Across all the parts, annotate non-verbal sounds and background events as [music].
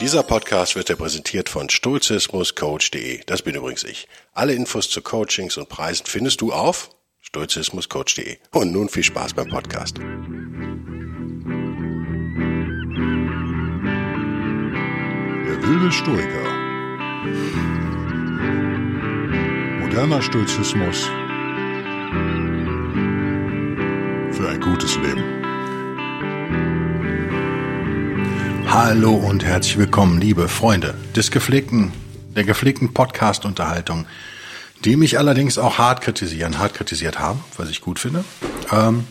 Dieser Podcast wird dir präsentiert von stoizismuscoach.de. Das bin übrigens ich. Alle Infos zu Coachings und Preisen findest du auf stoizismuscoach.de. Und nun viel Spaß beim Podcast. Der wilde Stoiker. Moderner Stoizismus für ein gutes Leben. Hallo und herzlich willkommen, liebe Freunde des gepflegten, der gepflegten Podcast-Unterhaltung, die mich allerdings auch hart kritisieren, hart kritisiert haben, was ich gut finde, ähm,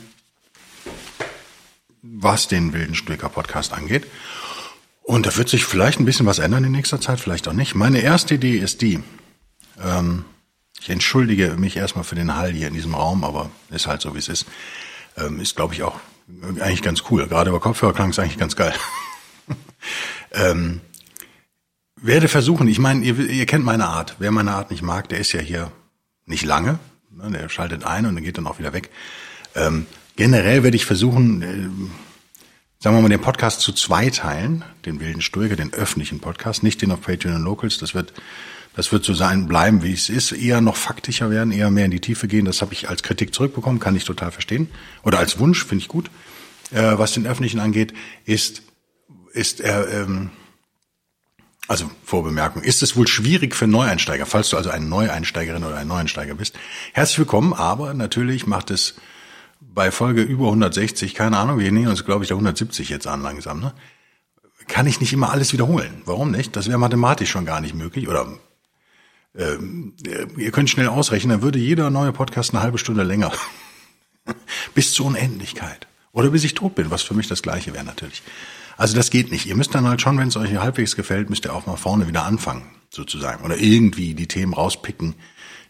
was den wilden Stücker Podcast angeht. Und da wird sich vielleicht ein bisschen was ändern in nächster Zeit, vielleicht auch nicht. Meine erste Idee ist die, ähm, ich entschuldige mich erstmal für den Hall hier in diesem Raum, aber ist halt so, wie es ist. Ähm, ist, glaube ich, auch eigentlich ganz cool. Gerade über Kopfhörer klang es eigentlich ganz geil. [laughs] ähm, werde versuchen, ich meine, ihr, ihr kennt meine Art. Wer meine Art nicht mag, der ist ja hier nicht lange. Ne, der schaltet ein und dann geht dann auch wieder weg. Ähm, generell werde ich versuchen, äh, sagen wir mal, den Podcast zu zwei teilen. Den wilden Stoiker, den öffentlichen Podcast, nicht den auf Patreon und Locals. Das wird, das wird so sein, bleiben, wie es ist. Eher noch faktischer werden, eher mehr in die Tiefe gehen. Das habe ich als Kritik zurückbekommen, kann ich total verstehen. Oder als Wunsch, finde ich gut. Äh, was den öffentlichen angeht, ist ist er, ähm, also Vorbemerkung, ist es wohl schwierig für Neueinsteiger, falls du also eine Neueinsteigerin oder ein Neueinsteiger bist. Herzlich willkommen, aber natürlich macht es bei Folge über 160, keine Ahnung, wir nähern uns, glaube ich, der 170 jetzt an langsam, ne? Kann ich nicht immer alles wiederholen. Warum nicht? Das wäre mathematisch schon gar nicht möglich. Oder ähm, ihr könnt schnell ausrechnen, dann würde jeder neue Podcast eine halbe Stunde länger. [laughs] bis zur Unendlichkeit. Oder bis ich tot bin, was für mich das gleiche wäre natürlich. Also das geht nicht. Ihr müsst dann halt schon, wenn es euch halbwegs gefällt, müsst ihr auch mal vorne wieder anfangen, sozusagen. Oder irgendwie die Themen rauspicken,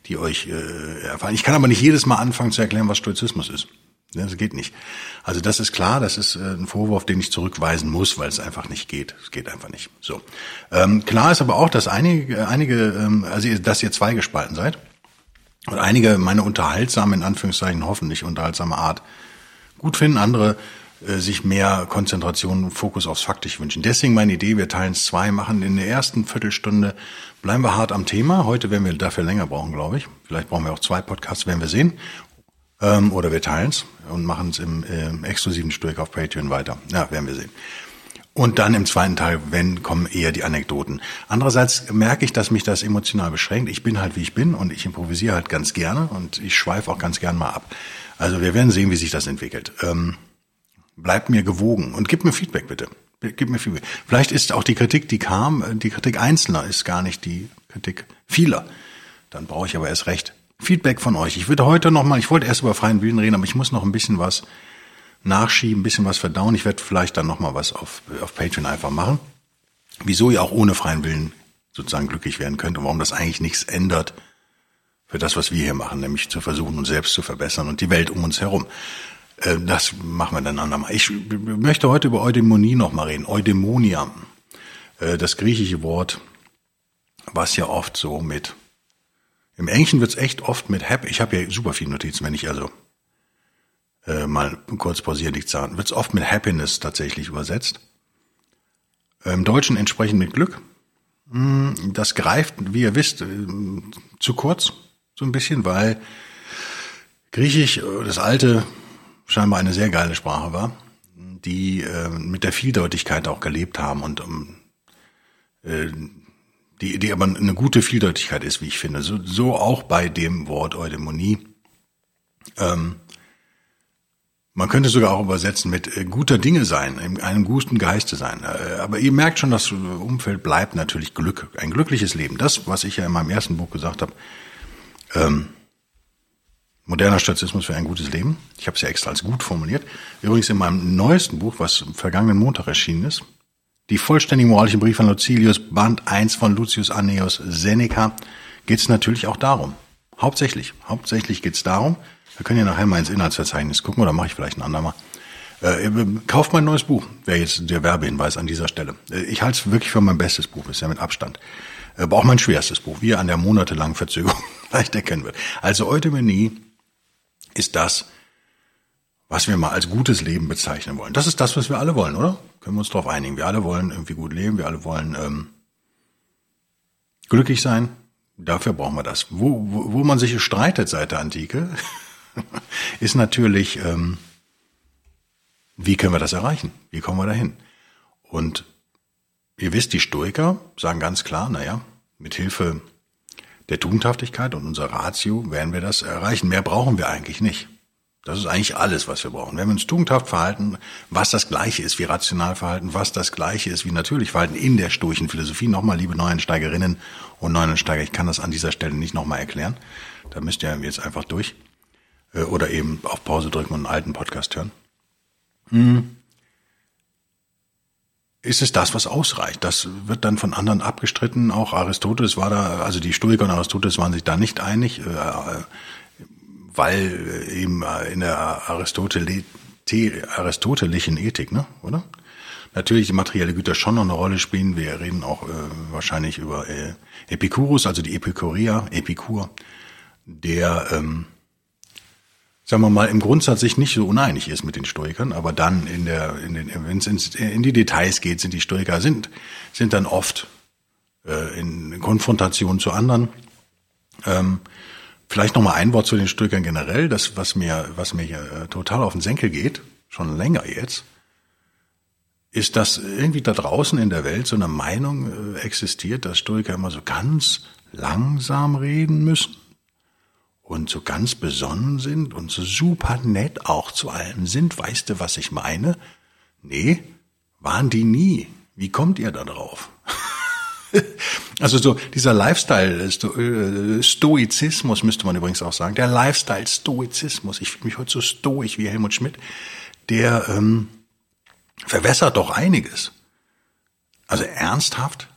die euch äh, erfahren. Ich kann aber nicht jedes Mal anfangen zu erklären, was Stoizismus ist. Das geht nicht. Also das ist klar, das ist äh, ein Vorwurf, den ich zurückweisen muss, weil es einfach nicht geht. Es geht einfach nicht. So. Ähm, klar ist aber auch, dass einige, einige, ähm, also dass ihr zweigespalten seid und einige meine unterhaltsame, in Anführungszeichen hoffentlich unterhaltsame Art gut finden, andere äh, sich mehr Konzentration und Fokus aufs Faktisch wünschen. Deswegen meine Idee, wir teilen es zwei, machen in der ersten Viertelstunde, bleiben wir hart am Thema. Heute werden wir dafür länger brauchen, glaube ich. Vielleicht brauchen wir auch zwei Podcasts, werden wir sehen. Ähm, oder wir teilen es und machen es im äh, exklusiven Stück auf Patreon weiter. Ja, werden wir sehen. Und dann im zweiten Teil, wenn, kommen eher die Anekdoten. Andererseits merke ich, dass mich das emotional beschränkt. Ich bin halt, wie ich bin und ich improvisiere halt ganz gerne und ich schweife auch ganz gern mal ab. Also wir werden sehen, wie sich das entwickelt. Ähm, Bleib mir gewogen und gib mir Feedback bitte. Gib mir Feedback. Vielleicht ist auch die Kritik, die kam, äh, die Kritik Einzelner ist gar nicht die Kritik vieler. Dann brauche ich aber erst recht Feedback von euch. Ich würde heute noch mal, ich wollte erst über freien Willen reden, aber ich muss noch ein bisschen was nachschieben, ein bisschen was verdauen. Ich werde vielleicht dann noch mal was auf, auf Patreon einfach machen. Wieso ihr auch ohne freien Willen sozusagen glücklich werden könnt und warum das eigentlich nichts ändert für das, was wir hier machen, nämlich zu versuchen, uns selbst zu verbessern und die Welt um uns herum. Äh, das machen wir dann andermal. Ich möchte heute über Eudaimonie noch mal reden. Eudaimonia. Äh, das griechische Wort, was ja oft so mit, im Englischen wird's echt oft mit Hap, ich habe ja super viele Notizen, wenn ich also äh, mal kurz pausieren, nichts sagen, wird's oft mit Happiness tatsächlich übersetzt. Im Deutschen entsprechend mit Glück. Hm, das greift, wie ihr wisst, zu kurz, so ein bisschen, weil Griechisch, das alte scheinbar eine sehr geile Sprache war, die äh, mit der Vieldeutigkeit auch gelebt haben und um, äh, die, die aber eine gute Vieldeutigkeit ist, wie ich finde. So, so auch bei dem Wort Eudaimonie. Ähm, man könnte sogar auch übersetzen mit äh, guter Dinge sein, in einem guten Geiste sein. Äh, aber ihr merkt schon, das Umfeld bleibt natürlich Glück, ein glückliches Leben. Das, was ich ja in meinem ersten Buch gesagt habe, ähm, Moderner Stoizismus für ein gutes Leben. Ich habe es ja extra als gut formuliert. Übrigens in meinem neuesten Buch, was vergangenen Montag erschienen ist, die vollständige moralische Brief von Lucilius, Band 1 von Lucius Anneus Seneca, geht es natürlich auch darum. Hauptsächlich. Hauptsächlich geht es darum, wir können ja nachher mal ins Inhaltsverzeichnis gucken oder mache ich vielleicht ein andermal. Äh, kauft mein neues Buch, wäre jetzt der Werbehinweis an dieser Stelle. Äh, ich halte es wirklich für mein bestes Buch, ist ja mit Abstand. Aber auch mein schwerstes Buch, wie ihr an der monatelangen Verzögerung [laughs] leicht erkennen wird. Also Eudaimonie ist das, was wir mal als gutes Leben bezeichnen wollen. Das ist das, was wir alle wollen, oder? Können wir uns darauf einigen. Wir alle wollen irgendwie gut leben, wir alle wollen ähm, glücklich sein. Dafür brauchen wir das. Wo, wo, wo man sich streitet seit der Antike, [laughs] ist natürlich, ähm, wie können wir das erreichen? Wie kommen wir dahin? Und ihr wisst, die Stoiker sagen ganz klar, naja, mit Hilfe der Tugendhaftigkeit und unserer Ratio werden wir das erreichen. Mehr brauchen wir eigentlich nicht. Das ist eigentlich alles, was wir brauchen. Wenn wir uns tugendhaft verhalten, was das Gleiche ist wie rational verhalten, was das Gleiche ist wie natürlich verhalten in der stoischen Philosophie. Nochmal, liebe Neuensteigerinnen und Neuensteiger, ich kann das an dieser Stelle nicht nochmal erklären. Da müsst ihr jetzt einfach durch. Äh, oder eben auf Pause drücken und einen alten Podcast hören. Hm. Ist es das, was ausreicht? Das wird dann von anderen abgestritten. Auch Aristoteles war da, also die Stoiker und Aristoteles waren sich da nicht einig. Äh, weil äh, eben äh, in der Aristotel aristotelischen Ethik, ne, oder? Natürlich die materielle Güter schon noch eine Rolle spielen. Wir reden auch äh, wahrscheinlich über äh, Epikurus, also die Epikuria, Epikur, der, ähm, sagen wir mal, im Grundsatz sich nicht so uneinig ist mit den Stoikern, aber dann in der, in den, wenn es in die Details geht, sind die Stoiker sind, sind dann oft äh, in Konfrontation zu anderen. Ähm, Vielleicht noch mal ein Wort zu den Stoikern generell. Das, was mir, was mir hier äh, total auf den Senkel geht, schon länger jetzt, ist, dass irgendwie da draußen in der Welt so eine Meinung äh, existiert, dass Stoiker immer so ganz langsam reden müssen und so ganz besonnen sind und so super nett auch zu allem sind. Weißt du, was ich meine? Nee, waren die nie. Wie kommt ihr da drauf? [laughs] Also so dieser Lifestyle äh, Stoizismus müsste man übrigens auch sagen. Der Lifestyle Stoizismus. Ich fühle mich heute so stoisch wie Helmut Schmidt. Der ähm, verwässert doch einiges. Also ernsthaft.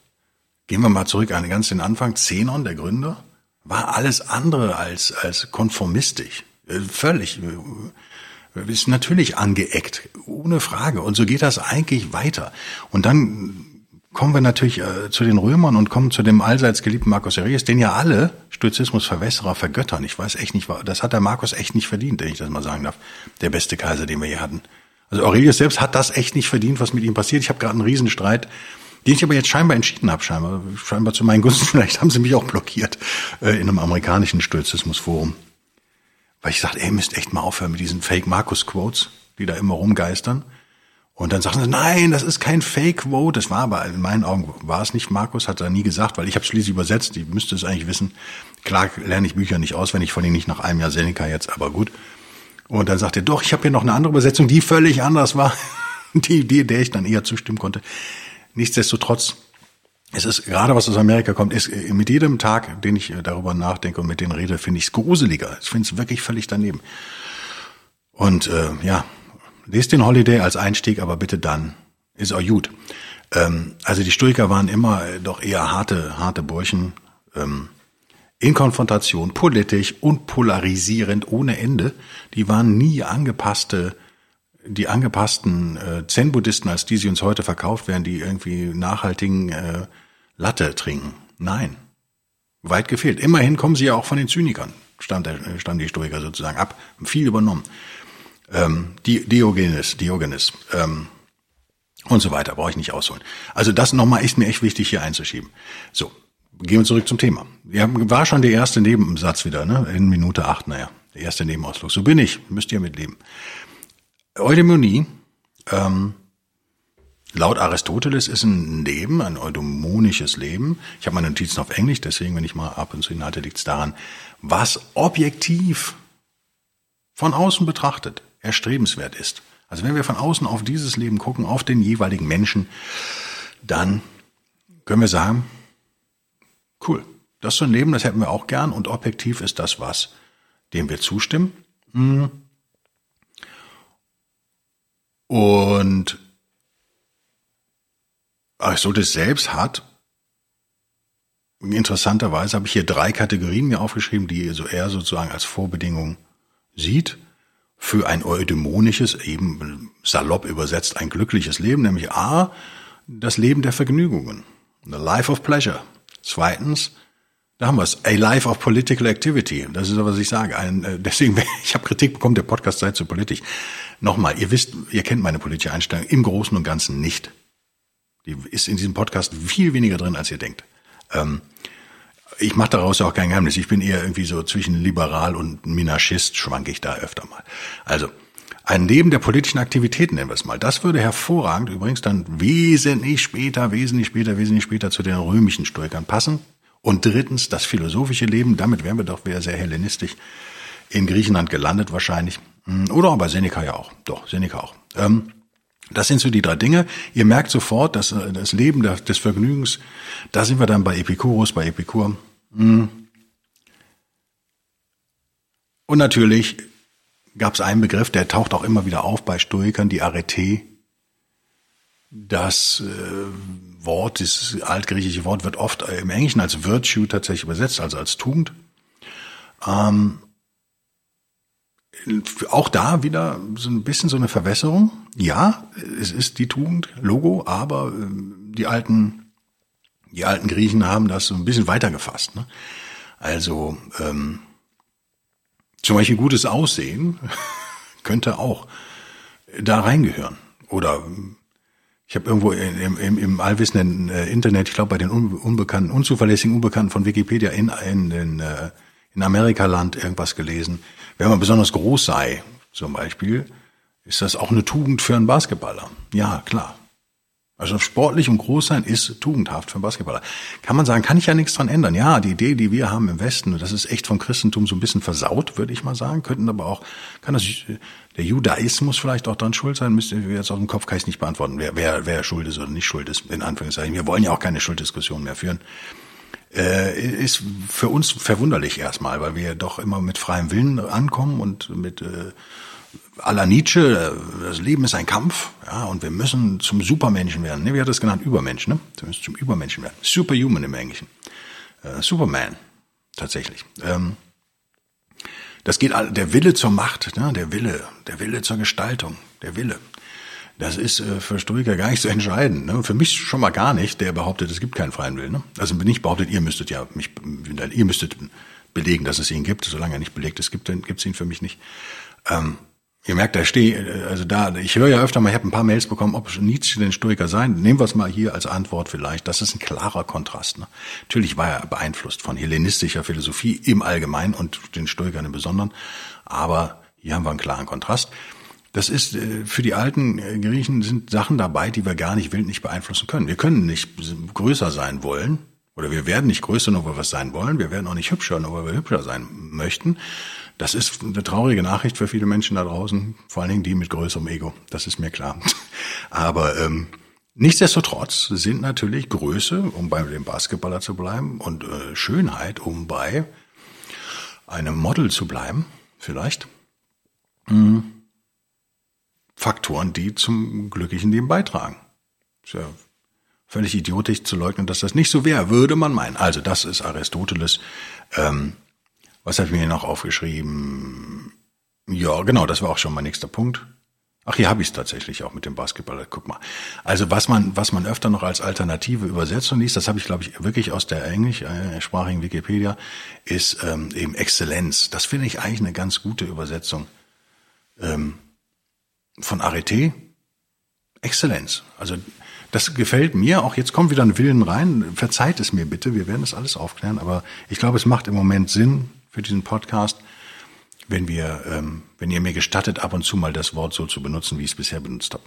Gehen wir mal zurück an den Anfang. Zenon, der Gründer, war alles andere als als konformistisch. Äh, völlig äh, ist natürlich angeeckt, ohne Frage. Und so geht das eigentlich weiter. Und dann kommen wir natürlich äh, zu den Römern und kommen zu dem allseits geliebten Marcus Aurelius, den ja alle Stoizismusverwässerer vergöttern. Ich weiß echt nicht, das hat der Markus echt nicht verdient, wenn ich das mal sagen darf. Der beste Kaiser, den wir hier hatten. Also Aurelius selbst hat das echt nicht verdient, was mit ihm passiert. Ich habe gerade einen Riesenstreit, den ich aber jetzt scheinbar entschieden habe, scheinbar, scheinbar zu meinen Gunsten. [laughs] Vielleicht haben sie mich auch blockiert äh, in einem amerikanischen Stoizismusforum. Weil ich sagte, ey, müsst echt mal aufhören mit diesen Fake-Markus-Quotes, die da immer rumgeistern. Und dann sagen sie, nein, das ist kein Fake-Vote. Das war aber, in meinen Augen war es nicht. Markus hat da nie gesagt, weil ich habe schließlich übersetzt. Ich müsste es eigentlich wissen. Klar lerne ich Bücher nicht auswendig, vor allem nicht nach einem Jahr Seneca jetzt, aber gut. Und dann sagt er, doch, ich habe hier noch eine andere Übersetzung, die völlig anders war. [laughs] Die, die, der ich dann eher zustimmen konnte. Nichtsdestotrotz, es ist gerade was aus Amerika kommt, ist mit jedem Tag, den ich darüber nachdenke und mit denen rede, finde ich es gruseliger. Ich finde es wirklich völlig daneben. Und äh, ja, Lest den Holiday als Einstieg, aber bitte dann. Ist auch gut. Ähm, also die Stoiker waren immer doch eher harte, harte Burschen. Ähm, in Konfrontation, politisch und polarisierend ohne Ende. Die waren nie angepasste, die angepassten äh, Zen-Buddhisten, als die sie uns heute verkauft werden, die irgendwie nachhaltigen äh, Latte trinken. Nein. Weit gefehlt. Immerhin kommen sie ja auch von den Zynikern, stand, der, stand die Stoiker sozusagen ab, viel übernommen ähm, Diogenes, Diogenes ähm, und so weiter, brauche ich nicht ausholen. Also das nochmal ist mir echt wichtig hier einzuschieben. So, gehen wir zurück zum Thema. Ja, war schon der erste Nebensatz wieder, ne? In Minute acht, naja, der erste Nebenausflug. So bin ich, müsst ihr mitleben. Eudaimonie, ähm, laut Aristoteles ist ein Leben, ein eudaimonisches Leben. Ich habe meine Notizen auf Englisch, deswegen, wenn ich mal ab und zu Inhalte liegt es daran, was objektiv von außen betrachtet erstrebenswert ist. Also wenn wir von außen auf dieses Leben gucken, auf den jeweiligen Menschen, dann können wir sagen, cool, das ist so ein Leben, das hätten wir auch gern und objektiv ist das was, dem wir zustimmen. Mhm. Und Aristoteles selbst hat, interessanterweise habe ich hier drei Kategorien mir aufgeschrieben, die so er sozusagen als Vorbedingung sieht für ein eudämonisches, eben salopp übersetzt, ein glückliches Leben, nämlich A, das Leben der Vergnügungen, the life of pleasure. Zweitens, Da haben wir es. A life of political activity. Das ist was ich sage. Ein, äh, deswegen, [laughs] ich habe Kritik bekommen, der Podcast sei zu politisch. Nochmal, ihr wisst, ihr kennt meine politische Einstellung im Großen und Ganzen nicht. Die ist in diesem Podcast viel weniger drin, als ihr denkt. Ähm, ich mache daraus ja auch kein Geheimnis. Ich bin eher irgendwie so zwischen liberal und Minarchist, schwanke ich da öfter mal. Also, ein Leben der politischen Aktivitäten nennen wir es mal. Das würde hervorragend übrigens dann wesentlich später, wesentlich später, wesentlich später zu den römischen Stoikern passen. Und drittens, das philosophische Leben, damit wären wir doch wieder sehr hellenistisch in Griechenland gelandet wahrscheinlich. Hm, oder bei Seneca ja auch. Doch, Seneca auch. Ähm, das sind so die drei Dinge. Ihr merkt sofort, dass äh, das Leben des Vergnügens, da sind wir dann bei Epikurus, bei Epikur. Hm. Und natürlich gab es einen Begriff, der taucht auch immer wieder auf bei Stoikern, die Arete. Das äh, Wort, dieses altgriechische Wort wird oft im Englischen als Virtue tatsächlich übersetzt, also als Tugend. Ähm, auch da wieder so ein bisschen so eine Verwässerung. Ja, es ist die Tugend, Logo, aber ähm, die alten, die alten Griechen haben das so ein bisschen weitergefasst. Ne? Also ähm, zum Beispiel gutes Aussehen [laughs] könnte auch da reingehören. Oder ich habe irgendwo im, im, im allwissenden äh, Internet, ich glaube bei den unbekannten, unzuverlässigen Unbekannten von Wikipedia in, in, in, äh, in Amerikaland irgendwas gelesen. Wenn man besonders groß sei, zum Beispiel, ist das auch eine Tugend für einen Basketballer. Ja, klar. Also sportlich und groß sein ist tugendhaft für einen Basketballer. Kann man sagen, kann ich ja nichts dran ändern. Ja, die Idee, die wir haben im Westen, das ist echt vom Christentum so ein bisschen versaut, würde ich mal sagen. Könnten aber auch, kann das, der Judaismus vielleicht auch dran schuld sein? Müsste wir jetzt aus dem Kopf kann ich nicht beantworten, wer, wer, wer schuld ist oder nicht schuld ist, in Anführungszeichen. Wir wollen ja auch keine Schulddiskussion mehr führen. Äh, ist für uns verwunderlich erstmal, weil wir doch immer mit freiem Willen ankommen und mit, äh, à la Nietzsche, das Leben ist ein Kampf, ja, und wir müssen zum Supermenschen werden. Ne, wie hat das genannt? Übermensch, ne? Wir müssen zum Übermenschen werden. Superhuman im Englischen. Äh, Superman, tatsächlich. Ähm, das geht, der Wille zur Macht, ne? der Wille, der Wille zur Gestaltung, der Wille. Das ist äh, für Stoiker gar nicht so entscheidend. Ne? Für mich schon mal gar nicht, der behauptet, es gibt keinen freien Willen. Ne? Also bin ich behauptet, ihr müsstet ja mich, ihr müsstet belegen, dass es ihn gibt. Solange er nicht belegt ist, gibt es ihn für mich nicht. Ähm, Ihr merkt, da stehe, also da, ich höre ja öfter mal, ich habe ein paar Mails bekommen, ob Nietzsche den Stoiker sein. Nehmen wir es mal hier als Antwort vielleicht. Das ist ein klarer Kontrast. Ne? Natürlich war er beeinflusst von hellenistischer Philosophie im Allgemeinen und den Stoikern im Besonderen. Aber hier haben wir einen klaren Kontrast. Das ist äh, für die alten äh, Griechen sind Sachen dabei, die wir gar nicht wild nicht beeinflussen können. Wir können nicht größer sein wollen, oder wir werden nicht größer, nur weil wir es sein wollen. Wir werden auch nicht hübscher, nur weil wir hübscher sein möchten. Das ist eine traurige Nachricht für viele Menschen da draußen, vor allen Dingen die mit größerem Ego. Das ist mir klar. [laughs] Aber ähm, nichtsdestotrotz sind natürlich Größe, um bei dem Basketballer zu bleiben, und äh, Schönheit, um bei einem Model zu bleiben, vielleicht, mh, hm, Faktoren, die zum glücklichen Leben beitragen. Ist ja völlig idiotisch zu leugnen, dass das nicht so wäre, würde man meinen. Also das ist Aristoteles. Ähm, was habe ich mir noch aufgeschrieben? Ja, genau, das war auch schon mein nächster Punkt. Ach, hier habe ich es tatsächlich auch mit dem Basketball. Guck mal. Also was man, was man öfter noch als alternative Übersetzung liest, das habe ich, glaube ich, wirklich aus der englischsprachigen Wikipedia, ist ähm, eben Exzellenz. Das finde ich eigentlich eine ganz gute Übersetzung ähm, von Arete. Exzellenz. Also das gefällt mir. Auch jetzt kommt wieder ein Willen rein. Verzeiht es mir bitte. Wir werden das alles aufklären. Aber ich glaube, es macht im Moment Sinn für diesen Podcast, wenn wir, ähm, wenn ihr mir gestattet, ab und zu mal das Wort so zu benutzen, wie ich es bisher benutzt habe.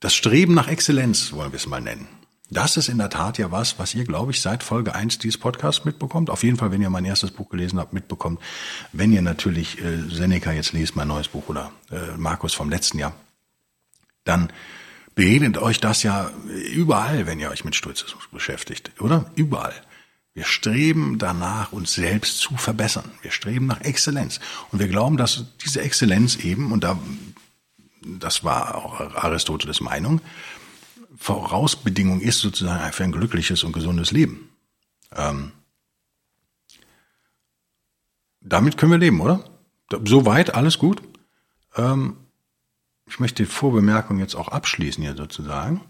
Das Streben nach Exzellenz wollen wir es mal nennen. Das ist in der Tat ja was, was ihr, glaube ich, seit Folge 1 dieses Podcasts mitbekommt. Auf jeden Fall, wenn ihr mein erstes Buch gelesen habt, mitbekommt. Wenn ihr natürlich äh, Seneca jetzt lest, mein neues Buch oder äh, Markus vom letzten Jahr, dann begegnet euch das ja überall, wenn ihr euch mit Stoizismus beschäftigt, oder? Überall. Wir streben danach, uns selbst zu verbessern. Wir streben nach Exzellenz. Und wir glauben, dass diese Exzellenz eben, und da, das war auch Aristoteles Meinung, Vorausbedingung ist sozusagen für ein glückliches und gesundes Leben. Ähm, damit können wir leben, oder? Soweit, alles gut. Ähm, ich möchte die Vorbemerkung jetzt auch abschließen hier sozusagen.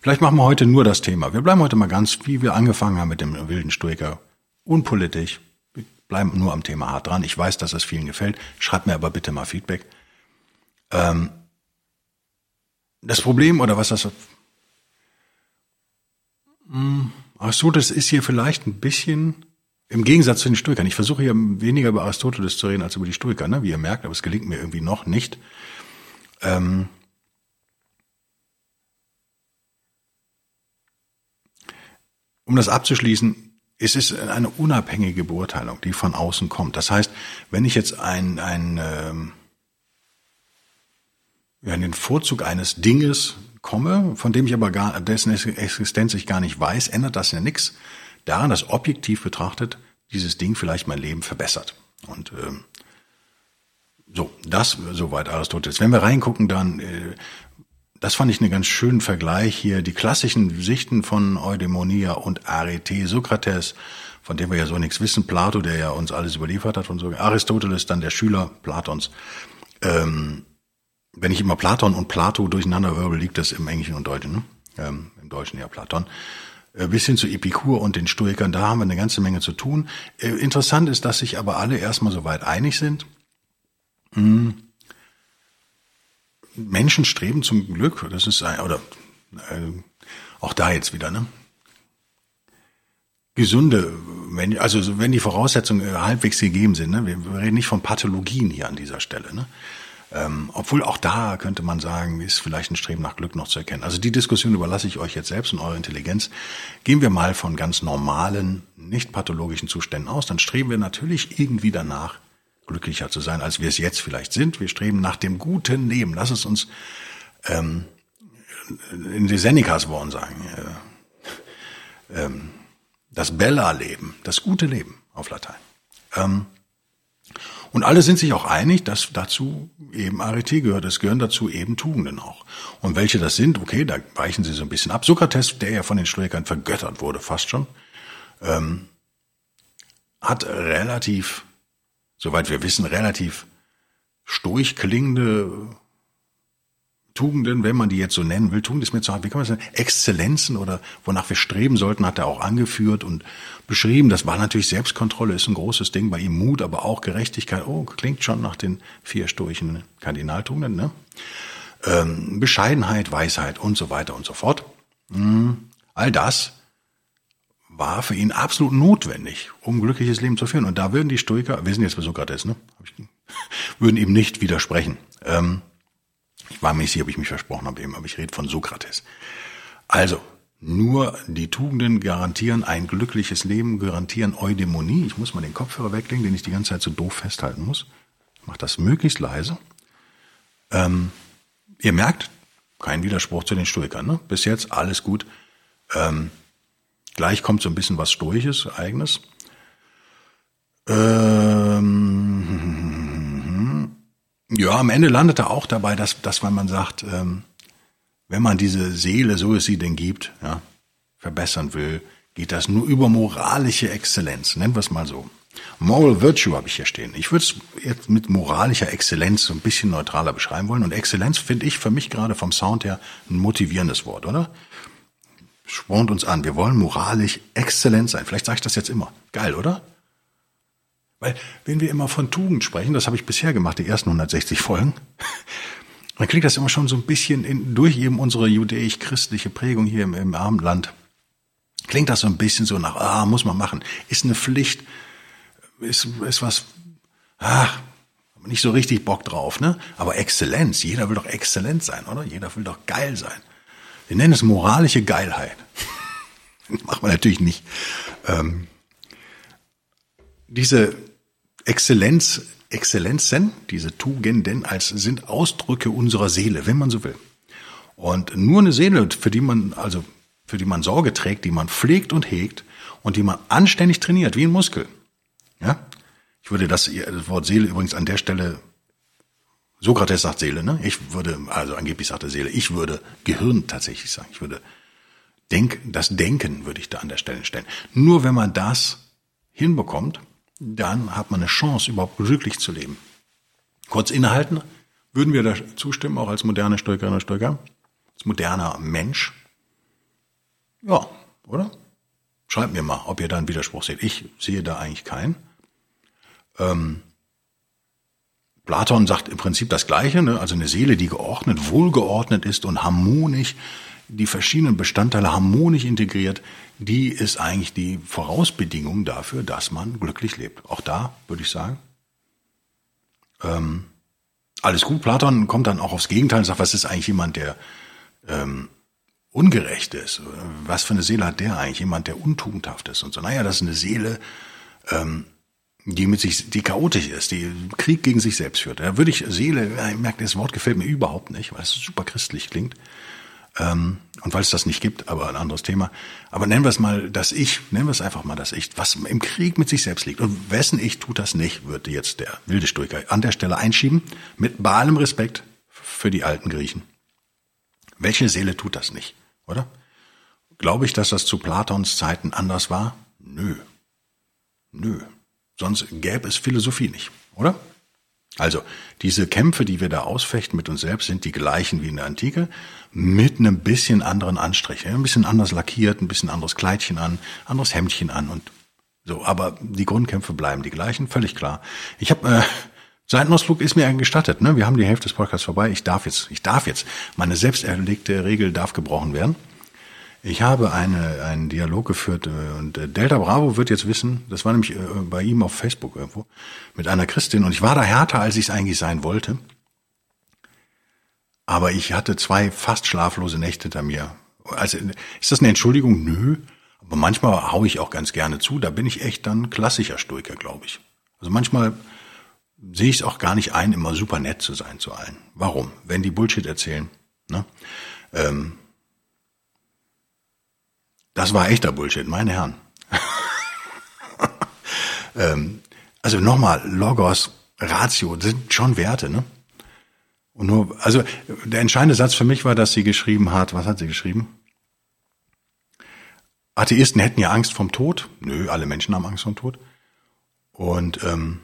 Vielleicht machen wir heute nur das Thema. Wir bleiben heute mal ganz, wie wir angefangen haben mit dem wilden Stoiker. Unpolitisch. Wir bleiben nur am Thema hart dran. Ich weiß, dass es vielen gefällt. Schreibt mir aber bitte mal Feedback. Ähm, das Problem oder was das Aristoteles ist hier vielleicht ein bisschen im Gegensatz zu den Stoikern. Ich versuche hier weniger über Aristoteles zu reden als über die Stoiker, ne? wie ihr merkt, aber es gelingt mir irgendwie noch nicht. Ähm, um das abzuschließen, es ist eine unabhängige Beurteilung, die von außen kommt. Das heißt, wenn ich jetzt ein, ein ähm, ja, den Vorzug eines Dinges komme, von dem ich aber gar, dessen Existenz ich gar nicht weiß, ändert das ja nichts daran, dass objektiv betrachtet dieses Ding vielleicht mein Leben verbessert. Und ähm, so, das soweit Aristoteles. Wenn wir reingucken, dann äh, das fand ich einen ganz schönen Vergleich hier. Die klassischen Sichten von Eudemonia und Arete, Sokrates, von dem wir ja so nichts wissen, Plato, der ja uns alles überliefert hat, von so Aristoteles, dann der Schüler Platons. Ähm, wenn ich immer Platon und Plato durcheinander wirbel, liegt das im Englischen und Deutschen. Ne? Ähm, Im Deutschen ja Platon. Äh, bis hin zu Epikur und den Stoikern, da haben wir eine ganze Menge zu tun. Äh, interessant ist, dass sich aber alle erstmal soweit einig sind. Hm Menschen streben zum Glück, das ist ein, oder äh, auch da jetzt wieder, ne? Gesunde, wenn, also wenn die Voraussetzungen äh, halbwegs gegeben sind, ne? Wir, reden nicht von Pathologien hier an dieser Stelle, ne? Ähm, obwohl auch da könnte man sagen, ist vielleicht ein Streben nach Glück noch zu erkennen. Also die Diskussion überlasse ich euch jetzt selbst und eure Intelligenz. Gehen wir mal von ganz normalen, nicht pathologischen Zuständen aus, dann streben wir natürlich irgendwie danach, glücklicher zu sein, als wir es jetzt vielleicht sind. Wir streben nach dem guten Leben. Lass es uns ähm, in die Senecas Worten sagen. Äh, ähm, das Bella-Leben, das gute Leben auf Latein. Ähm, und alle sind sich auch einig, dass dazu eben Arete gehört. Es gehören dazu eben Tugenden auch. Und welche das sind, okay, da weichen sie so ein bisschen ab. Sokrates, der ja von den Stoikern vergöttert wurde, fast schon, ähm, hat relativ soweit wir wissen, relativ stoisch klingende Tugenden, wenn man die jetzt so nennen will, Tugend ist mir zu hart, wie kann man das nennen? Exzellenzen oder wonach wir streben sollten, hat er auch angeführt und beschrieben. Das war natürlich Selbstkontrolle, ist ein großes Ding bei ihm, Mut, aber auch Gerechtigkeit. Oh, klingt schon nach den vier stoischen Kardinaltugenden, ne? Ähm, Bescheidenheit, Weisheit und so weiter und so fort. Mhm. All das war für ihn absolut notwendig, um ein glückliches Leben zu führen. Und da würden die Stoiker, wir sind jetzt bei Sokrates, ne? [laughs] würden ihm nicht widersprechen. Ähm, ich war mir nicht sicher, ob ich mich versprochen habe eben, aber ich rede von Sokrates. Also, nur die Tugenden garantieren ein glückliches Leben, garantieren Eudämonie. Ich muss mal den Kopfhörer weglegen, den ich die ganze Zeit so doof festhalten muss. Ich mache das möglichst leise. Ähm, ihr merkt, kein Widerspruch zu den Stoikern. Ne? Bis jetzt alles gut. Ähm, Gleich kommt so ein bisschen was Stoisches, Eigenes. Ähm, ja, am Ende landet er auch dabei, dass, dass wenn man sagt, ähm, wenn man diese Seele, so es sie denn gibt, ja, verbessern will, geht das nur über moralische Exzellenz, nennen wir es mal so. Moral Virtue habe ich hier stehen. Ich würde es jetzt mit moralischer Exzellenz so ein bisschen neutraler beschreiben wollen. Und Exzellenz finde ich für mich gerade vom Sound her ein motivierendes Wort, oder? spornt uns an. Wir wollen moralisch exzellent sein. Vielleicht sage ich das jetzt immer. Geil, oder? Weil, wenn wir immer von Tugend sprechen, das habe ich bisher gemacht, die ersten 160 Folgen, [laughs] dann klingt das immer schon so ein bisschen in, durch eben unsere judäisch-christliche Prägung hier im, im Abendland. Klingt das so ein bisschen so nach, ah, muss man machen. Ist eine Pflicht, ist, ist was, ah, nicht so richtig Bock drauf, ne? Aber Exzellenz, jeder will doch exzellent sein, oder? Jeder will doch geil sein. Wir nennen es moralische Geilheit. [laughs] macht man natürlich nicht. Ähm, diese Exzellenz, Exzellenzen, diese Tugenden als sind Ausdrücke unserer Seele, wenn man so will. Und nur eine Seele, für die man, also, für die man Sorge trägt, die man pflegt und hegt und die man anständig trainiert, wie ein Muskel. Ja? Ich würde das, das Wort Seele übrigens an der Stelle Sokrates sagt Seele, ne? Ich würde, also angeblich sagt er Seele, ich würde Gehirn tatsächlich sagen. Ich würde Denk, das Denken würde ich da an der Stelle stellen. Nur wenn man das hinbekommt, dann hat man eine Chance, überhaupt glücklich zu leben. Kurz innehalten, würden wir da zustimmen, auch als moderne Stoikerinnen und Stoiker, als moderner Mensch. Ja, oder? Schreibt mir mal, ob ihr da einen Widerspruch seht. Ich sehe da eigentlich keinen. Ähm, Platon sagt im Prinzip das Gleiche, ne? also eine Seele, die geordnet, wohlgeordnet ist und harmonisch, die verschiedenen Bestandteile harmonisch integriert, die ist eigentlich die Vorausbedingung dafür, dass man glücklich lebt. Auch da würde ich sagen, ähm, alles gut. Platon kommt dann auch aufs Gegenteil und sagt, was ist eigentlich jemand, der ähm, ungerecht ist? Was für eine Seele hat der eigentlich? Jemand, der untugendhaft ist und so. Naja, das ist eine Seele, ähm, die mit sich, die chaotisch ist, die Krieg gegen sich selbst führt. Da würde ich Seele, ich merke, das Wort gefällt mir überhaupt nicht, weil es super christlich klingt. Ähm, und weil es das nicht gibt, aber ein anderes Thema. Aber nennen wir es mal das Ich, nennen wir es einfach mal das Ich, was im Krieg mit sich selbst liegt. Und wessen Ich tut das nicht, würde jetzt der wilde Stoiker an der Stelle einschieben, mit allem Respekt für die alten Griechen. Welche Seele tut das nicht, oder? Glaube ich, dass das zu Platons Zeiten anders war? Nö. Nö. Sonst gäbe es Philosophie nicht, oder? Also, diese Kämpfe, die wir da ausfechten mit uns selbst, sind die gleichen wie in der Antike, mit einem bisschen anderen Anstrich. Ein bisschen anders lackiert, ein bisschen anderes Kleidchen an, anderes Hemdchen an und so. Aber die Grundkämpfe bleiben die gleichen, völlig klar. Ich habe äh, Seitenausflug ist mir gestattet. Ne? Wir haben die Hälfte des Podcasts vorbei. Ich darf jetzt, ich darf jetzt. Meine selbst erlegte Regel darf gebrochen werden. Ich habe eine, einen Dialog geführt äh, und äh, Delta Bravo wird jetzt wissen, das war nämlich äh, bei ihm auf Facebook irgendwo, mit einer Christin und ich war da härter, als ich es eigentlich sein wollte. Aber ich hatte zwei fast schlaflose Nächte hinter mir. Also, ist das eine Entschuldigung? Nö. Aber manchmal hau ich auch ganz gerne zu. Da bin ich echt dann klassischer Stoiker, glaube ich. Also manchmal sehe ich es auch gar nicht ein, immer super nett zu sein zu allen. Warum? Wenn die Bullshit erzählen. Ne? Ähm, das war echter Bullshit, meine Herren. [laughs] ähm, also nochmal, Logos, Ratio, sind schon Werte, ne? Und nur, also der entscheidende Satz für mich war, dass sie geschrieben hat, was hat sie geschrieben? Atheisten hätten ja Angst vom Tod. Nö, alle Menschen haben Angst vom Tod. Und ähm,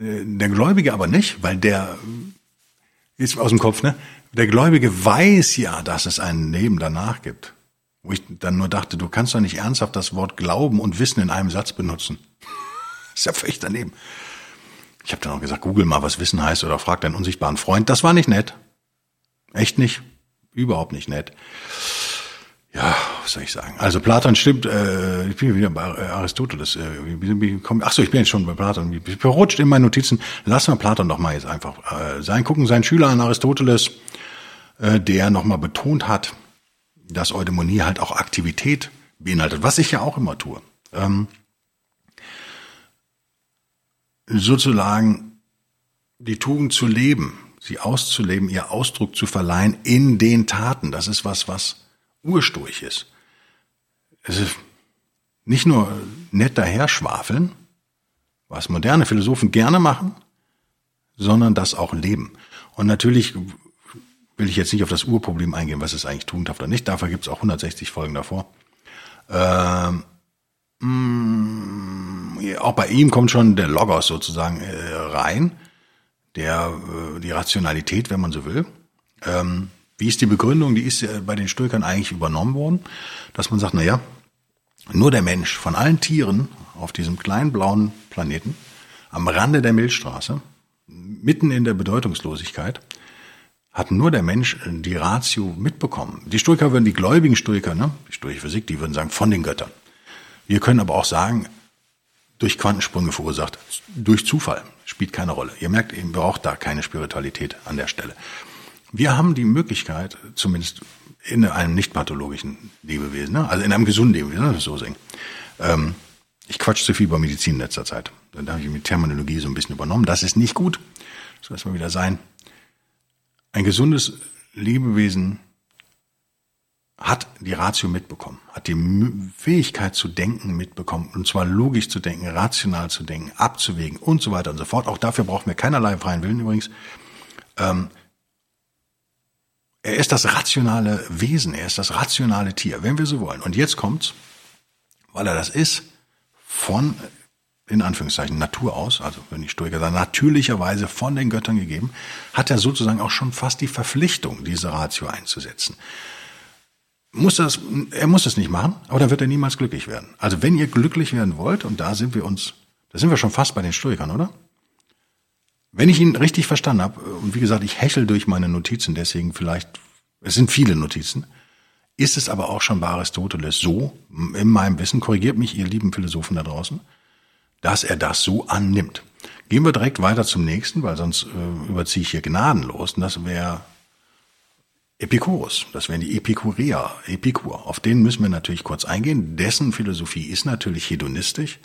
äh, der Gläubige aber nicht, weil der ist aus dem Kopf, ne? Der Gläubige weiß ja, dass es ein Leben danach gibt. Wo ich dann nur dachte, du kannst doch nicht ernsthaft das Wort Glauben und Wissen in einem Satz benutzen. [laughs] ist ja völlig daneben. Ich habe dann auch gesagt, google mal, was Wissen heißt oder frag deinen unsichtbaren Freund. Das war nicht nett. Echt nicht. Überhaupt nicht nett. Ja, was soll ich sagen? Also Platon stimmt, äh, ich bin wieder bei Aristoteles. Äh, ach so, ich bin jetzt schon bei Platon. Ich verrutscht in meinen Notizen. Lassen wir Platon doch mal jetzt einfach äh, sein. Gucken seinen Schüler an Aristoteles äh, der nochmal betont hat, dass Eudaimonie halt auch Aktivität beinhaltet, was ich ja auch immer tue. Ähm, sozusagen die Tugend zu leben, sie auszuleben, ihr Ausdruck zu verleihen in den Taten. Das ist was, was urstoich ist. Es ist nicht nur nett daherschwafeln, was moderne Philosophen gerne machen, sondern das auch leben. Und natürlich will ich jetzt nicht auf das Urproblem eingehen, was ist eigentlich tugendhaft oder nicht. Dafür gibt es auch 160 Folgen davor. Ähm, mh, mm, auch bei ihm kommt schon der Logos sozusagen äh, rein, der äh, die Rationalität, wenn man so will. Ähm, wie ist die Begründung? Die ist äh, bei den Stoikern eigentlich übernommen worden, dass man sagt, na ja, nur der Mensch von allen Tieren auf diesem kleinen blauen Planeten am Rande der Milchstraße, mitten in der Bedeutungslosigkeit, hat nur der Mensch äh, die Ratio mitbekommen. Die Stoiker würden, die gläubigen Stoiker, ne, die stoische Physik, die würden sagen, von den Göttern. Wir können aber auch sagen, durch Quantensprünge verursacht, durch Zufall, spielt keine Rolle. Ihr merkt, ihr braucht da keine Spiritualität an der Stelle. Wir haben die Möglichkeit, zumindest in einem nicht pathologischen Lebewesen, ne, also in einem gesunden Lebewesen, ne, so singen. Ähm, ich quatsch zu viel über Medizin in letzter Zeit. Dann habe ich mit Terminologie so ein bisschen übernommen. Das ist nicht gut. Das soll erstmal wieder sein. Ein gesundes Lebewesen hat die Ratio mitbekommen, hat die Fähigkeit zu denken mitbekommen, und zwar logisch zu denken, rational zu denken, abzuwägen und so weiter und so fort. Auch dafür brauchen wir keinerlei freien Willen übrigens. Ähm, er ist das rationale Wesen, er ist das rationale Tier, wenn wir so wollen. Und jetzt kommt's, weil er das ist, von in Anführungszeichen Natur aus, also wenn die Stoiker sagen, natürlicherweise von den Göttern gegeben, hat er sozusagen auch schon fast die Verpflichtung, diese Ratio einzusetzen. muss das, er muss es nicht machen, aber dann wird er niemals glücklich werden. Also wenn ihr glücklich werden wollt, und da sind wir uns, da sind wir schon fast bei den Stoikern, oder? Wenn ich ihn richtig verstanden habe, und wie gesagt, ich hechel durch meine Notizen, deswegen vielleicht, es sind viele Notizen, ist es aber auch schon bei Aristoteles so, in meinem Wissen, korrigiert mich ihr lieben Philosophen da draußen, dass er das so annimmt. Gehen wir direkt weiter zum nächsten, weil sonst äh, überziehe ich hier gnadenlos. Und das wäre Epikurus. Das wären die Epikureer, Epikur. Auf den müssen wir natürlich kurz eingehen. Dessen Philosophie ist natürlich hedonistisch.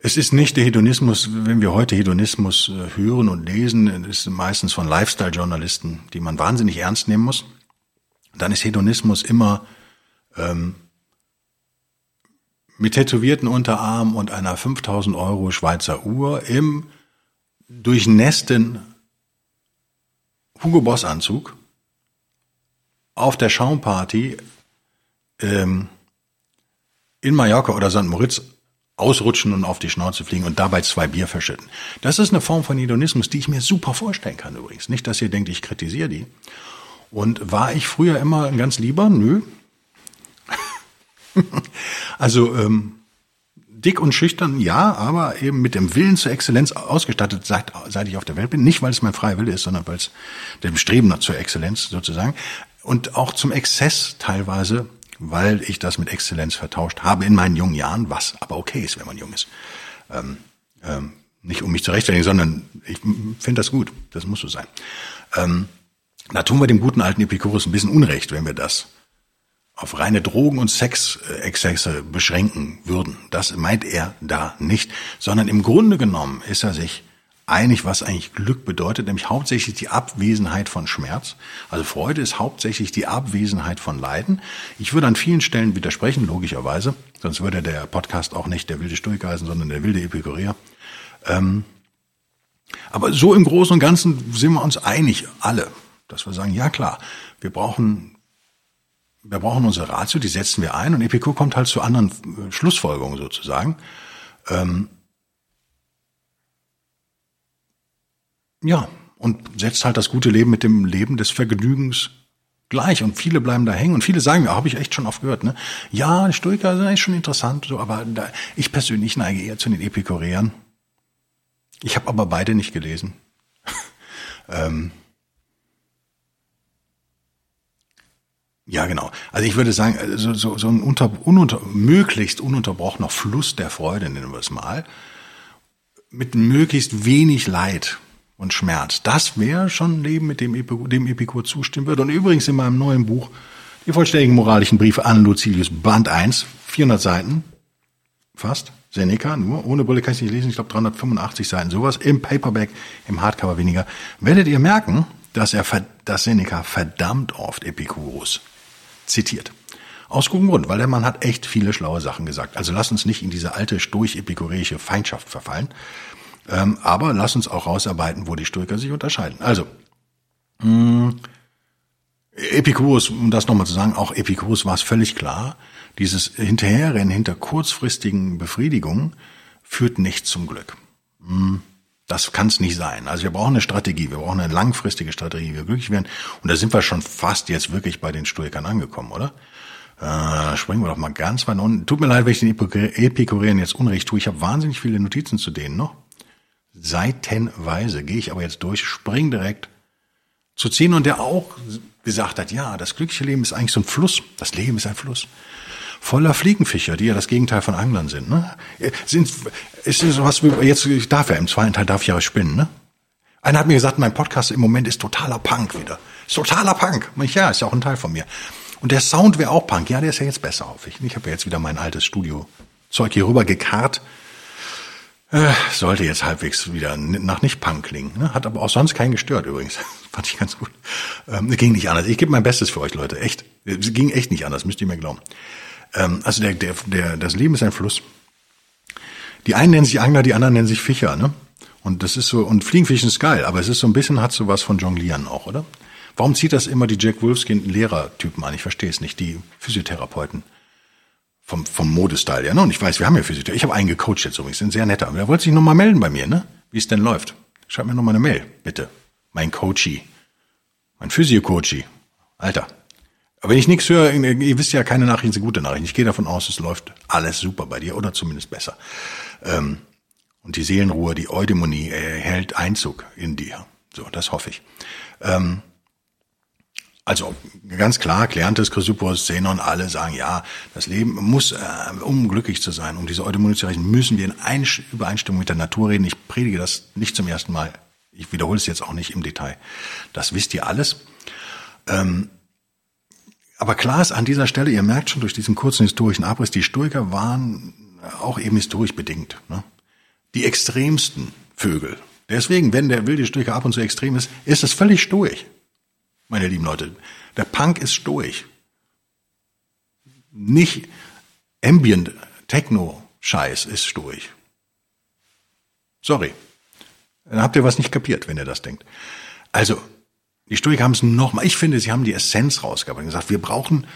Es ist nicht der Hedonismus, wenn wir heute Hedonismus äh, hören und lesen, ist meistens von Lifestyle-Journalisten, die man wahnsinnig ernst nehmen muss. Dann ist Hedonismus immer ähm, mit tätowierten Unterarm und einer 5000 Euro Schweizer Uhr im durchnässten Hugo Boss Anzug auf der Schaumparty ähm, in Mallorca oder St. Moritz ausrutschen und auf die Schnauze fliegen und dabei zwei Bier verschütten. Das ist eine Form von Hedonismus, die ich mir super vorstellen kann übrigens. Nicht, dass ihr denkt, ich kritisiere die. Und war ich früher immer ein ganz lieber? Nö. [laughs] also ähm, dick und schüchtern, ja, aber eben mit dem Willen zur Exzellenz ausgestattet, seit, seit ich auf der Welt bin. Nicht, weil es mein freier Wille ist, sondern weil es dem Streben zur Exzellenz sozusagen und auch zum Exzess teilweise, weil ich das mit Exzellenz vertauscht habe in meinen jungen Jahren, was aber okay ist, wenn man jung ist. Ähm, ähm, nicht um mich zu rechtfertigen, sondern ich finde das gut. Das muss so sein. Ähm, da tun wir dem guten alten Epikurus ein bisschen Unrecht, wenn wir das auf reine Drogen- und Sexexzesse beschränken würden. Das meint er da nicht, sondern im Grunde genommen ist er sich einig, was eigentlich Glück bedeutet, nämlich hauptsächlich die Abwesenheit von Schmerz. Also Freude ist hauptsächlich die Abwesenheit von Leiden. Ich würde an vielen Stellen widersprechen, logischerweise, sonst würde der Podcast auch nicht der wilde Stoiker sondern der wilde Epikureer. Ähm, aber so im Großen und Ganzen sind wir uns einig, alle, dass wir sagen, ja klar, wir brauchen wir brauchen unsere Ratio, die setzen wir ein und Epikur kommt halt zu anderen Schlussfolgerungen sozusagen. Ähm, Ja, und setzt halt das gute Leben mit dem Leben des Vergnügens gleich. Und viele bleiben da hängen und viele sagen mir, habe ich echt schon oft gehört, ne? Ja, Stoiker sind eigentlich schon interessant, so, aber da, ich persönlich neige eher zu den Epikureern. Ich habe aber beide nicht gelesen. [laughs] ähm, ja, genau. Also ich würde sagen, so, so, so ein unter, ununter, möglichst ununterbrochener Fluss der Freude, nennen wir es mal, mit möglichst wenig Leid und Schmerz. Das wäre schon ein Leben, mit dem Epikur, dem Epikur zustimmen würde. Und übrigens in meinem neuen Buch, die vollständigen moralischen Briefe an Lucilius, Band 1, 400 Seiten, fast, Seneca, nur, ohne Bulle kann ich nicht lesen, ich glaube 385 Seiten, sowas, im Paperback, im Hardcover weniger, werdet ihr merken, dass er, dass Seneca verdammt oft Epikurus zitiert. Aus gutem Grund, weil der Mann hat echt viele schlaue Sachen gesagt. Also lass uns nicht in diese alte stoisch-epikureische Feindschaft verfallen, ähm, aber lass uns auch rausarbeiten, wo die Stoiker sich unterscheiden. Also, mh, hm, Epikurus, um das nochmal zu sagen, auch Epikurus war es völlig klar, dieses Hinterherrennen hinter kurzfristigen Befriedigungen führt nicht zum Glück. Hm, das kann es nicht sein. Also wir brauchen eine Strategie, wir brauchen eine langfristige Strategie, wie wir glücklich werden. Und da sind wir schon fast jetzt wirklich bei den Stoikern angekommen, oder? Äh, springen wir doch mal ganz weit unten. Tut mir leid, wenn ich den Epikureern jetzt Unrecht tue. Ich habe wahnsinnig viele Notizen zu denen noch seitenweise, gehe ich aber jetzt durch, spring direkt zu Zehn und der auch gesagt hat, ja, das glückliche Leben ist eigentlich so ein Fluss. Das Leben ist ein Fluss. Voller Fliegenfischer, die ja das Gegenteil von Anglern sind. Ne? Sind ist das was, jetzt ich darf ja im zweiten Teil darf ich ja spinnen, ne? Einer hat mir gesagt, mein Podcast im Moment ist totaler Punk wieder. Ist totaler Punk. Ich, ja, ist ja auch ein Teil von mir. Und der Sound wäre auch Punk. Ja, der ist ja jetzt besser, hoffe ich. Ich habe ja jetzt wieder mein altes Studio-Zeug hier rüber gekarrt. Äh, sollte jetzt halbwegs wieder nach Nicht-Punk klingen. Ne? Hat aber auch sonst keinen gestört übrigens. [laughs] Fand ich ganz gut. Ähm, ging nicht anders. Ich gebe mein Bestes für euch, Leute. Echt. Es ging echt nicht anders, müsst ihr mir glauben. Ähm, also der, der, der, das Leben ist ein Fluss. Die einen nennen sich Angler, die anderen nennen sich Fischer, ne? Und das ist so, und Fliegenfischen ist geil, aber es ist so ein bisschen, hat so was von Jonglieren auch, oder? Warum zieht das immer die Jack Wolfskin Lehrertypen an? Ich verstehe es nicht, die Physiotherapeuten vom, vom Modestyle, ja. Ne? Und ich weiß, wir haben ja Physiotherapeuten. Ich habe einen gecoacht jetzt übrigens, sind sehr netter. Der wollte sich nochmal melden bei mir, ne? Wie es denn läuft. Schreib mir nochmal eine Mail, bitte. Mein Coachie. Mein Physio-Coachie. Alter. Aber wenn ich nichts höre, ihr wisst ja, keine Nachrichten sind gute Nachrichten. Ich gehe davon aus, es läuft alles super bei dir oder zumindest besser. Ähm, und die Seelenruhe, die Eudämonie äh, hält Einzug in dir. So, das hoffe ich. Ähm, also ganz klar, Kleantes, Chrysippus, Zenon, alle sagen, ja, das Leben muss, äh, um glücklich zu sein, um diese Eudämonie zu erreichen, müssen wir in Einsch Übereinstimmung mit der Natur reden. Ich predige das nicht zum ersten Mal. Ich wiederhole es jetzt auch nicht im Detail. Das wisst ihr alles. Ähm, aber klar ist an dieser Stelle, ihr merkt schon durch diesen kurzen historischen Abriss, die Stoiker waren auch eben historisch bedingt. Ne? Die extremsten Vögel. Deswegen, wenn der wilde Stoiker ab und zu extrem ist, ist es völlig stoisch. Meine lieben Leute, der Punk ist stoisch. Nicht Ambient Techno Scheiß ist stoisch. Sorry. Dann habt ihr was nicht kapiert, wenn ihr das denkt. Also, die Stoiker haben es nochmal, ich finde, sie haben die Essenz rausgearbeitet und gesagt, wir brauchen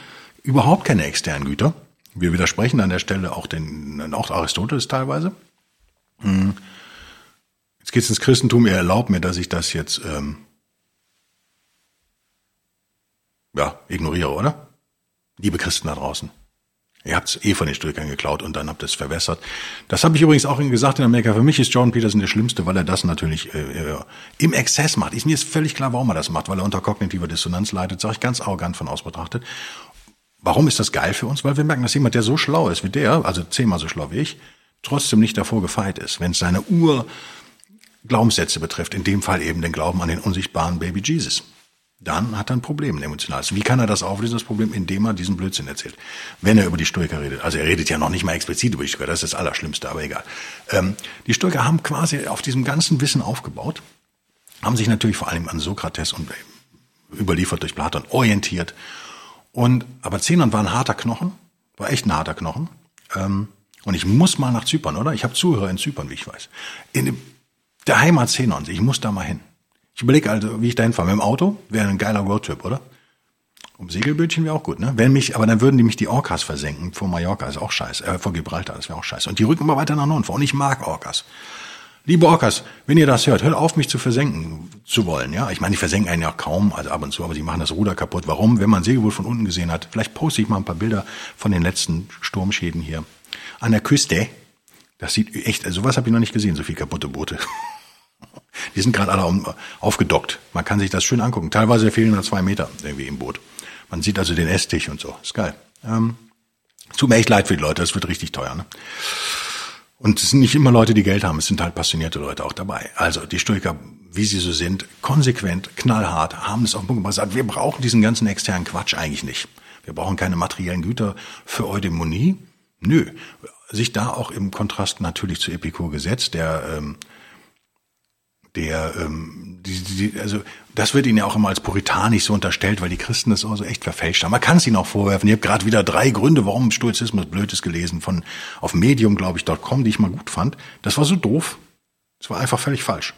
überhaupt keine externen Güter. Wir widersprechen an der Stelle auch den, auch Aristoteles teilweise. Hm. Jetzt geht's ins Christentum, ihr erlaubt mir, dass ich das jetzt ähm, ja, ignoriere, oder? Liebe Christen da draußen. Ihr habt es eh von den Stoikern geklaut und dann habt es verwässert. Das habe ich übrigens auch gesagt in Amerika. Für mich ist Jordan Peterson der Schlimmste, weil er das natürlich äh, äh, im Exzess macht. Ich, mir ist völlig klar, warum er das macht, weil er unter kognitiver Dissonanz leidet, sage ich ganz arrogant von aus betrachtet. Warum ist das geil für uns? Weil wir merken, dass jemand, der so schlau ist wie der, also zehnmal so schlau wie ich, trotzdem nicht davor gefeit ist, wenn es seine Ur-Glaubenssätze betrifft, in dem Fall eben den Glauben an den unsichtbaren Baby Jesus dann hat er ein Problem, ein emotionales. Wie kann er das auflösen, das Problem, indem er diesen Blödsinn erzählt? Wenn er über die Stoiker redet. Also er redet ja noch nicht mal explizit über die Stoiker, das ist das Allerschlimmste, aber egal. Ähm, die Stoiker haben quasi auf diesem ganzen Wissen aufgebaut, haben sich natürlich vor allem an Sokrates und äh, überliefert durch Platon orientiert. Und, aber Zenon war ein harter Knochen, war echt ein harter Knochen. Ähm, und ich muss mal nach Zypern, oder? Ich habe Zuhörer in Zypern, wie ich weiß. In der Heimat Zenons, ich muss da mal hin. Ich überlege also, wie ich dahin fahre. Mit dem Auto wäre ein geiler Roadtrip, oder? Um Segelbötchen wäre auch gut, ne? Wenn mich, aber dann würden die mich die Orcas versenken vor Mallorca, ist auch scheiße. Äh, vor Gibraltar, das wäre auch scheiße. Und die rücken immer weiter nach Norden vor. Und ich mag Orcas. Liebe Orcas, wenn ihr das hört, hört auf, mich zu versenken zu wollen. Ja, ich meine, die versenken einen ja kaum, also ab und zu, aber sie machen das Ruder kaputt. Warum? Wenn man Segelboot von unten gesehen hat, vielleicht poste ich mal ein paar Bilder von den letzten Sturmschäden hier an der Küste. Das sieht echt, also sowas habe ich noch nicht gesehen, so viel kaputte Boote. [laughs] Die sind gerade alle aufgedockt. Man kann sich das schön angucken. Teilweise fehlen nur zwei Meter irgendwie im Boot. Man sieht also den Esstisch und so. Ist geil. Ähm, tut mir echt leid für die Leute. Das wird richtig teuer. Ne? Und es sind nicht immer Leute, die Geld haben. Es sind halt passionierte Leute auch dabei. Also die Stoiker, wie sie so sind, konsequent, knallhart, haben es auf den Punkt gesagt, wir brauchen diesen ganzen externen Quatsch eigentlich nicht. Wir brauchen keine materiellen Güter für Eudämonie. Nö. Sich da auch im Kontrast natürlich zu Epikur gesetzt, der ähm, der, ähm, die, die, also das wird ihnen ja auch immer als puritanisch so unterstellt, weil die Christen das auch so echt verfälscht haben. Man kann es ihnen auch vorwerfen. Ich habe gerade wieder drei Gründe, warum Stoizismus blöd ist gelesen von auf Medium, glaube ich, .com, die ich mal gut fand. Das war so doof. Das war einfach völlig falsch.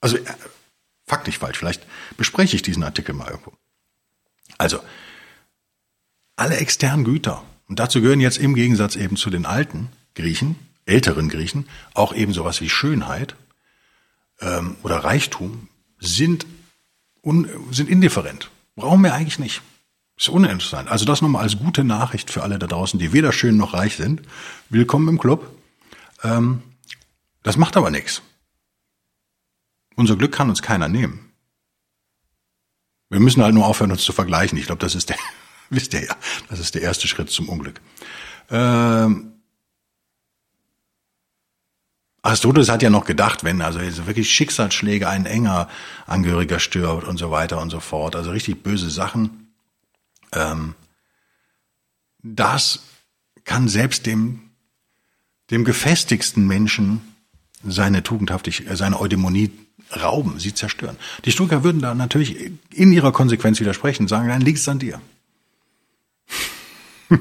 Also äh, faktisch falsch. Vielleicht bespreche ich diesen Artikel mal irgendwo. Also alle externen Güter und dazu gehören jetzt im Gegensatz eben zu den alten Griechen, älteren Griechen, auch eben sowas wie Schönheit ähm, oder Reichtum sind, un, sind indifferent. Brauchen wir eigentlich nicht. Ist uninteressant. Also das nochmal als gute Nachricht für alle da draußen, die weder schön noch reich sind. Willkommen im Club. Ähm, das macht aber nichts. Unser Glück kann uns keiner nehmen. Wir müssen halt nur aufhören, uns zu vergleichen. Ich glaube, das ist der, [laughs] wisst ihr ja, das ist der erste Schritt zum Unglück. Ähm, Aristoteles hat ja noch gedacht, wenn also wirklich Schicksalsschläge ein enger Angehöriger stirbt und so weiter und so fort, also richtig böse Sachen, ähm, das kann selbst dem, dem gefestigsten Menschen seine Tugendhaftigkeit, seine Eudämonie rauben, sie zerstören. Die Stoiker würden da natürlich in ihrer Konsequenz widersprechen, sagen, dann liegt es an dir. [laughs]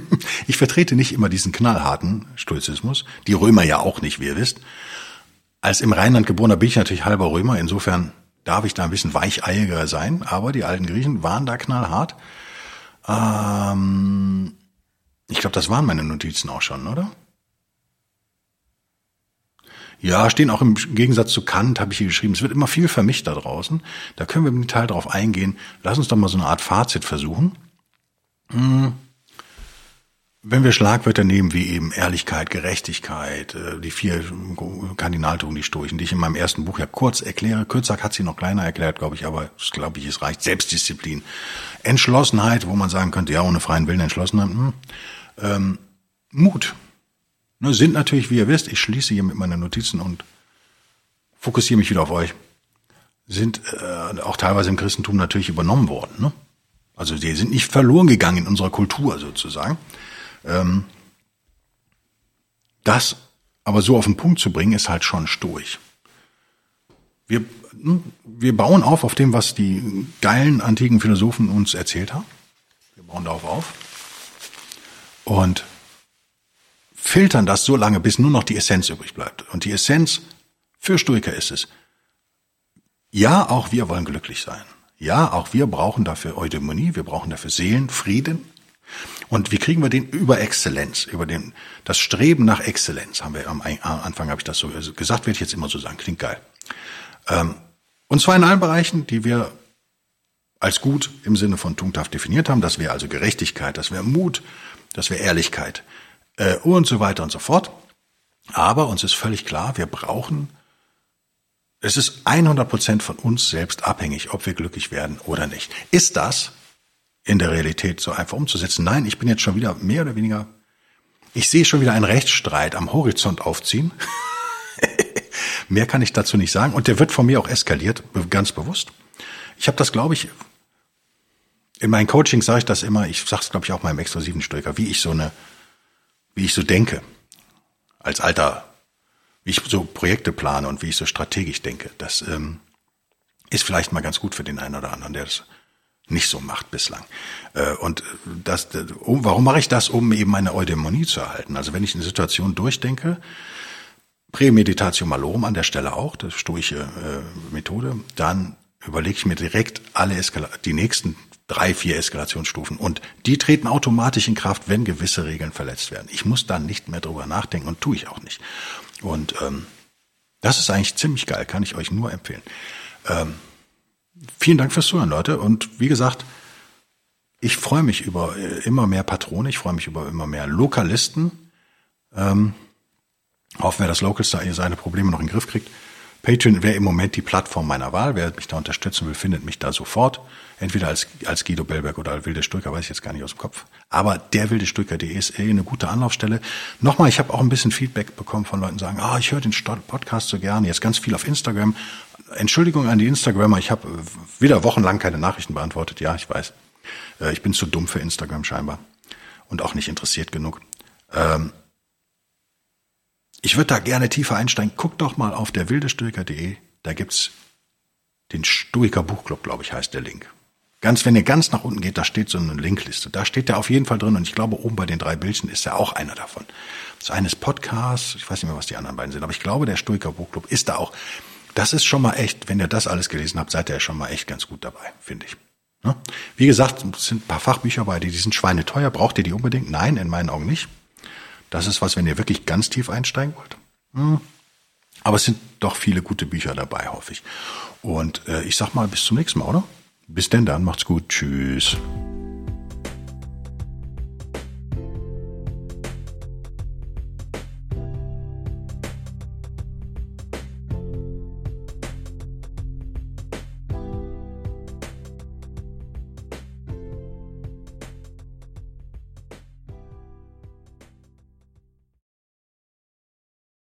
ich vertrete nicht immer diesen knallharten Stoizismus, die Römer ja auch nicht, wie ihr wisst. Als im Rheinland geborener bin ich natürlich halber Römer, insofern darf ich da ein bisschen weicheiiger sein, aber die alten Griechen waren da knallhart. Ähm, ich glaube, das waren meine Notizen auch schon, oder? Ja, stehen auch im Gegensatz zu Kant, habe ich hier geschrieben. Es wird immer viel vermischt da draußen. Da können wir im Detail drauf eingehen. Lass uns doch mal so eine Art Fazit versuchen. Wenn wir Schlagwörter nehmen wie eben Ehrlichkeit, Gerechtigkeit, äh, die vier Kardinaltugenden, die Stoischen, die ich in meinem ersten Buch ja kurz erkläre. Kürzak hat sie noch kleiner erklärt, glaube ich, aber das glaube ich, es reicht. Selbstdisziplin, Entschlossenheit, wo man sagen könnte, ja, ohne freien Willen Entschlossenheit. Hm. Ähm, Mut. Ne, sind natürlich, wie ihr wisst, ich schließe hier mit meinen Notizen und fokussiere mich wieder auf euch, sind äh, auch teilweise im Christentum natürlich übernommen worden. Ne? Also die sind nicht verloren gegangen in unserer Kultur sozusagen. Ähm, das aber so auf den Punkt zu bringen, ist halt schon stoisch. Wir, hm, wir bauen auf auf dem, was die geilen antiken Philosophen uns erzählt haben. Wir bauen darauf auf. Und filtern das so lange, bis nur noch die Essenz übrig bleibt. Und die Essenz für Stoiker ist es, ja, auch wir wollen glücklich sein. Ja, auch wir brauchen dafür Eudaimonie, wir brauchen dafür Seelenfrieden, und wie kriegen wir den über Exzellenz, über den, das Streben nach Exzellenz, haben wir am Anfang habe ich das so gesagt, werde ich jetzt immer so sagen, klingt geil. Ähm, und zwar in allen Bereichen, die wir als gut im Sinne von Tugendhaft definiert haben. Das wäre also Gerechtigkeit, das wäre Mut, das wäre Ehrlichkeit äh, und so weiter und so fort. Aber uns ist völlig klar, wir brauchen, es ist 100 Prozent von uns selbst abhängig, ob wir glücklich werden oder nicht. Ist das in der Realität so einfach umzusetzen. Nein, ich bin jetzt schon wieder mehr oder weniger, ich sehe schon wieder einen Rechtsstreit am Horizont aufziehen. [laughs] mehr kann ich dazu nicht sagen. Und der wird von mir auch eskaliert, ganz bewusst. Ich habe das, glaube ich, in meinen Coachings sage ich das immer, ich sage es, glaube ich, auch meinem exklusiven Stoiker, wie ich so eine, wie ich so denke, als alter, wie ich so Projekte plane und wie ich so strategisch denke. Das ähm, ist vielleicht mal ganz gut für den einen oder anderen, der das nicht so macht bislang. Äh, und das, warum mache ich das, um eben meine Eudämonie zu erhalten? Also wenn ich eine Situation durchdenke, Prämeditatio malorum an der Stelle auch, das stoische äh, Methode, dann überlege ich mir direkt alle Eskala die nächsten drei, vier Eskalationsstufen und die treten automatisch in Kraft, wenn gewisse Regeln verletzt werden. Ich muss dann nicht mehr drüber nachdenken und tue ich auch nicht. Und ähm, das ist eigentlich ziemlich geil, kann ich euch nur empfehlen. Ähm, vielen Dank fürs Zuhören, Leute. Und wie gesagt, ich freue mich über äh, immer mehr Patrone, ich freue mich über immer mehr Lokalisten. Ähm, hoffen wir, dass Locals da seine Probleme noch in den Griff kriegt. Patreon wäre im Moment die Plattform meiner Wahl. Wer mich da unterstützen will, findet mich da sofort. Entweder als, als Guido Bellberg oder als Wilde Stücker, weiß ich jetzt gar nicht aus dem Kopf. Aber der Wilde Stücker.de ist eh eine gute Anlaufstelle. Nochmal, ich habe auch ein bisschen Feedback bekommen von Leuten, sagen, ah, ich höre den Podcast so gerne. Jetzt ganz viel auf Instagram. Entschuldigung an die Instagrammer, ich habe wieder wochenlang keine Nachrichten beantwortet. Ja, ich weiß. Äh, ich bin zu dumm für Instagram scheinbar und auch nicht interessiert genug. Ähm, ich würde da gerne tiefer einsteigen. Guck doch mal auf der wildestoiker.de. Da gibt's den Stoiker Buchclub, glaube ich, heißt der Link. Ganz, wenn ihr ganz nach unten geht, da steht so eine Linkliste. Da steht der auf jeden Fall drin und ich glaube, oben bei den drei Bildchen ist er auch einer davon. Das eine ist Podcast, ich weiß nicht mehr, was die anderen beiden sind, aber ich glaube, der Stoiker Buchclub ist da auch. Das ist schon mal echt, wenn ihr das alles gelesen habt, seid ihr schon mal echt ganz gut dabei, finde ich. Ne? Wie gesagt, es sind ein paar Fachbücher bei, die, die sind schweineteuer. Braucht ihr die unbedingt? Nein, in meinen Augen nicht. Das ist was, wenn ihr wirklich ganz tief einsteigen wollt. Hm. Aber es sind doch viele gute Bücher dabei, hoffe ich. Und äh, ich sag mal bis zum nächsten Mal, oder? Bis denn dann, macht's gut. Tschüss.